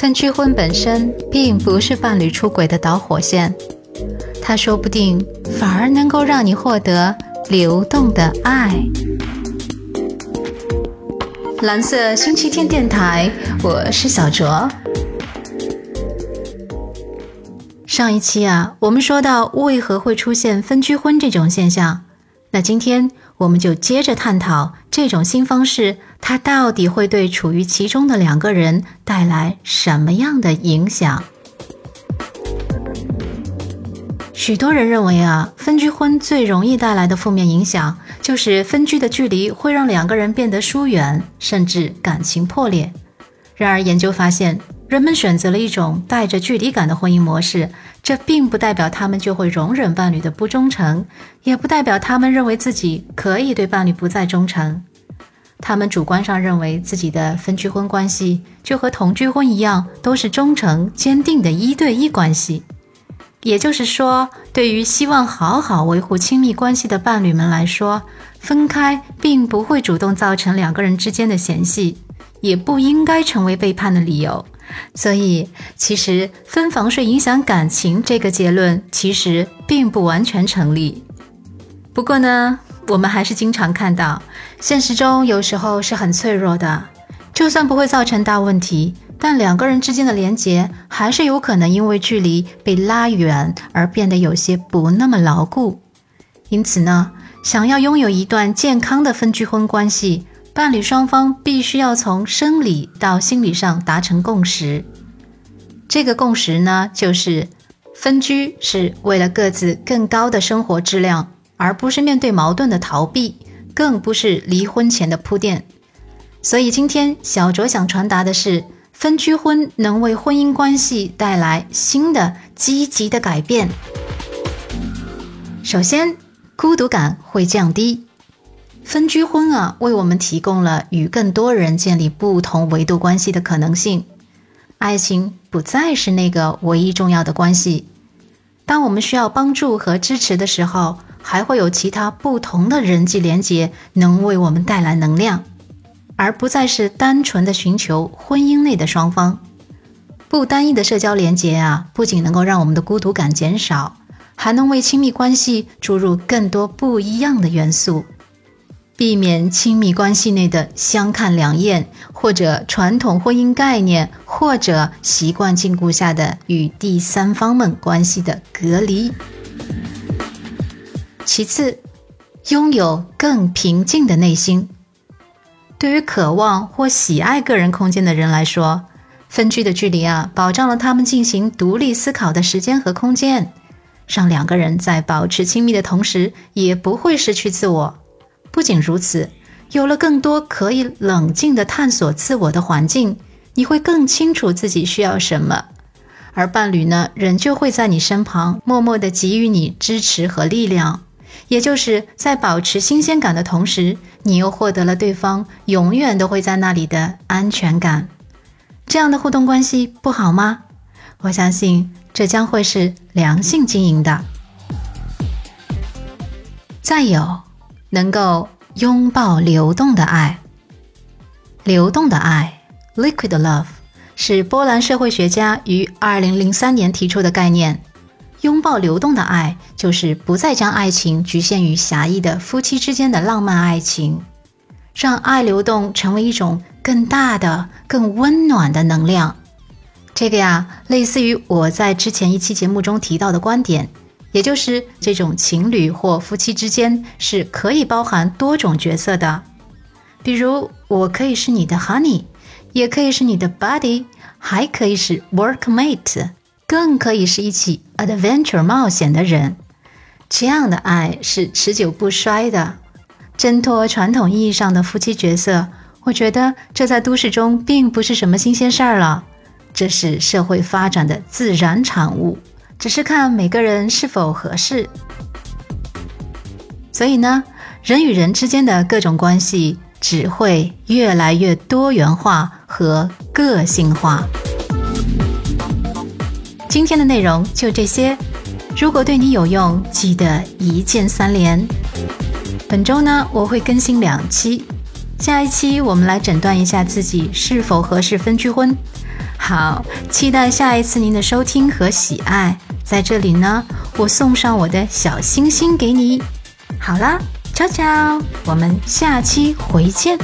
分居婚本身并不是伴侣出轨的导火线，它说不定反而能够让你获得流动的爱。蓝色星期天电台，我是小卓。上一期啊，我们说到为何会出现分居婚这种现象，那今天我们就接着探讨这种新方式，它到底会对处于其中的两个人带来什么样的影响？许多人认为啊，分居婚最容易带来的负面影响，就是分居的距离会让两个人变得疏远，甚至感情破裂。然而，研究发现，人们选择了一种带着距离感的婚姻模式，这并不代表他们就会容忍伴侣的不忠诚，也不代表他们认为自己可以对伴侣不再忠诚。他们主观上认为自己的分居婚关系就和同居婚一样，都是忠诚坚定的一对一关系。也就是说，对于希望好好维护亲密关系的伴侣们来说，分开并不会主动造成两个人之间的嫌隙，也不应该成为背叛的理由。所以，其实分房睡影响感情这个结论其实并不完全成立。不过呢，我们还是经常看到，现实中有时候是很脆弱的，就算不会造成大问题。但两个人之间的连结还是有可能因为距离被拉远而变得有些不那么牢固。因此呢，想要拥有一段健康的分居婚关系，伴侣双方必须要从生理到心理上达成共识。这个共识呢，就是分居是为了各自更高的生活质量，而不是面对矛盾的逃避，更不是离婚前的铺垫。所以今天小卓想传达的是。分居婚能为婚姻关系带来新的积极的改变。首先，孤独感会降低。分居婚啊，为我们提供了与更多人建立不同维度关系的可能性。爱情不再是那个唯一重要的关系。当我们需要帮助和支持的时候，还会有其他不同的人际连结能为我们带来能量。而不再是单纯的寻求婚姻内的双方，不单一的社交连结啊，不仅能够让我们的孤独感减少，还能为亲密关系注入更多不一样的元素，避免亲密关系内的相看两厌，或者传统婚姻概念，或者习惯禁锢下的与第三方们关系的隔离。其次，拥有更平静的内心。对于渴望或喜爱个人空间的人来说，分居的距离啊，保障了他们进行独立思考的时间和空间，让两个人在保持亲密的同时，也不会失去自我。不仅如此，有了更多可以冷静的探索自我的环境，你会更清楚自己需要什么，而伴侣呢，仍旧会在你身旁，默默地给予你支持和力量。也就是在保持新鲜感的同时，你又获得了对方永远都会在那里的安全感。这样的互动关系不好吗？我相信这将会是良性经营的。再有，能够拥抱流动的爱。流动的爱 （liquid love） 是波兰社会学家于二零零三年提出的概念。拥抱流动的爱，就是不再将爱情局限于狭义的夫妻之间的浪漫爱情，让爱流动成为一种更大的、更温暖的能量。这个呀，类似于我在之前一期节目中提到的观点，也就是这种情侣或夫妻之间是可以包含多种角色的。比如，我可以是你的 honey，也可以是你的 buddy，还可以是 workmate。更可以是一起 adventure 冒险的人，这样的爱是持久不衰的。挣脱传统意义上的夫妻角色，我觉得这在都市中并不是什么新鲜事儿了。这是社会发展的自然产物，只是看每个人是否合适。所以呢，人与人之间的各种关系只会越来越多元化和个性化。今天的内容就这些，如果对你有用，记得一键三连。本周呢，我会更新两期，下一期我们来诊断一下自己是否合适分居婚，好，期待下一次您的收听和喜爱。在这里呢，我送上我的小星星给你。好啦，悄悄，我们下期回见。